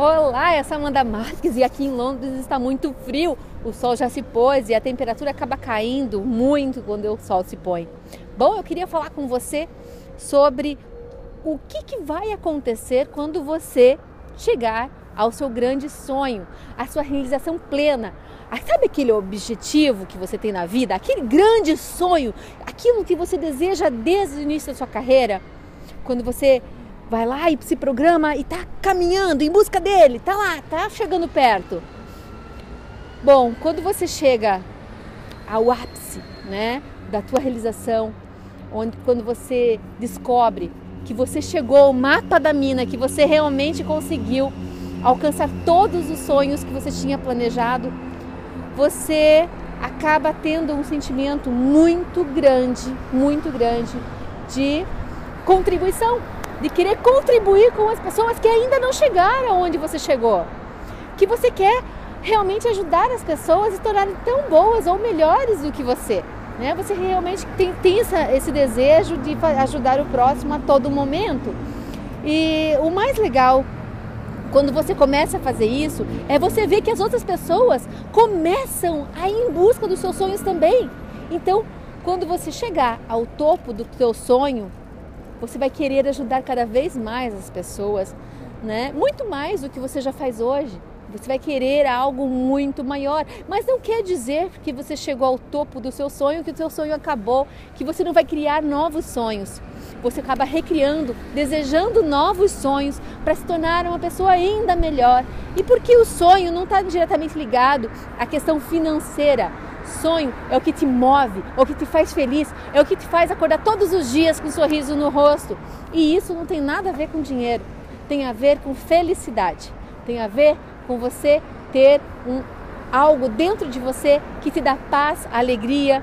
Olá, essa Amanda Marques e aqui em Londres está muito frio. O sol já se pôs e a temperatura acaba caindo muito quando o sol se põe. Bom, eu queria falar com você sobre o que, que vai acontecer quando você chegar ao seu grande sonho, à sua realização plena. Ah, sabe aquele objetivo que você tem na vida, aquele grande sonho, aquilo que você deseja desde o início da sua carreira? Quando você vai lá e se programa e está caminhando em busca dele, tá lá, tá chegando perto. Bom, quando você chega ao ápice, né, da tua realização, onde quando você descobre que você chegou ao mapa da mina, que você realmente conseguiu alcançar todos os sonhos que você tinha planejado, você acaba tendo um sentimento muito grande, muito grande de contribuição de querer contribuir com as pessoas que ainda não chegaram onde você chegou. Que você quer realmente ajudar as pessoas a se tornarem tão boas ou melhores do que você. Né? Você realmente tem, tem essa, esse desejo de ajudar o próximo a todo momento. E o mais legal quando você começa a fazer isso é você ver que as outras pessoas começam a ir em busca dos seus sonhos também. Então, quando você chegar ao topo do seu sonho, você vai querer ajudar cada vez mais as pessoas, né? Muito mais do que você já faz hoje. Você vai querer algo muito maior, mas não quer dizer que você chegou ao topo do seu sonho, que o seu sonho acabou, que você não vai criar novos sonhos. Você acaba recriando, desejando novos sonhos para se tornar uma pessoa ainda melhor. E porque o sonho não está diretamente ligado à questão financeira, Sonho é o que te move, é o que te faz feliz, é o que te faz acordar todos os dias com um sorriso no rosto. E isso não tem nada a ver com dinheiro, tem a ver com felicidade, tem a ver com você ter um, algo dentro de você que te dá paz, alegria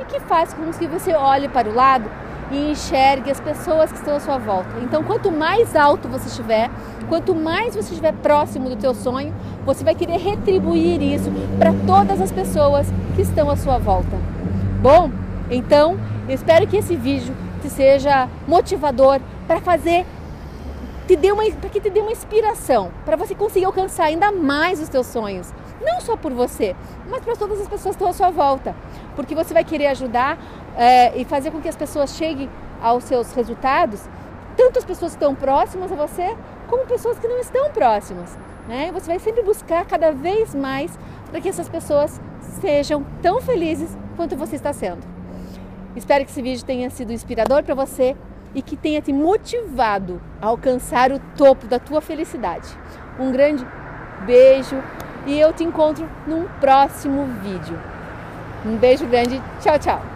e que faz com que você olhe para o lado e enxergue as pessoas que estão à sua volta. Então, quanto mais alto você estiver, quanto mais você estiver próximo do teu sonho, você vai querer retribuir isso para todas as pessoas que estão à sua volta. Bom, então, eu espero que esse vídeo te seja motivador para fazer te dê uma, para que te dê uma inspiração, para você conseguir alcançar ainda mais os teus sonhos. Não só por você, mas para todas as pessoas que estão à sua volta. Porque você vai querer ajudar é, e fazer com que as pessoas cheguem aos seus resultados, tanto as pessoas que estão próximas a você, como pessoas que não estão próximas. Né? Você vai sempre buscar cada vez mais para que essas pessoas sejam tão felizes quanto você está sendo. Espero que esse vídeo tenha sido inspirador para você e que tenha te motivado a alcançar o topo da tua felicidade. Um grande beijo e eu te encontro num próximo vídeo. Um beijo grande, tchau, tchau!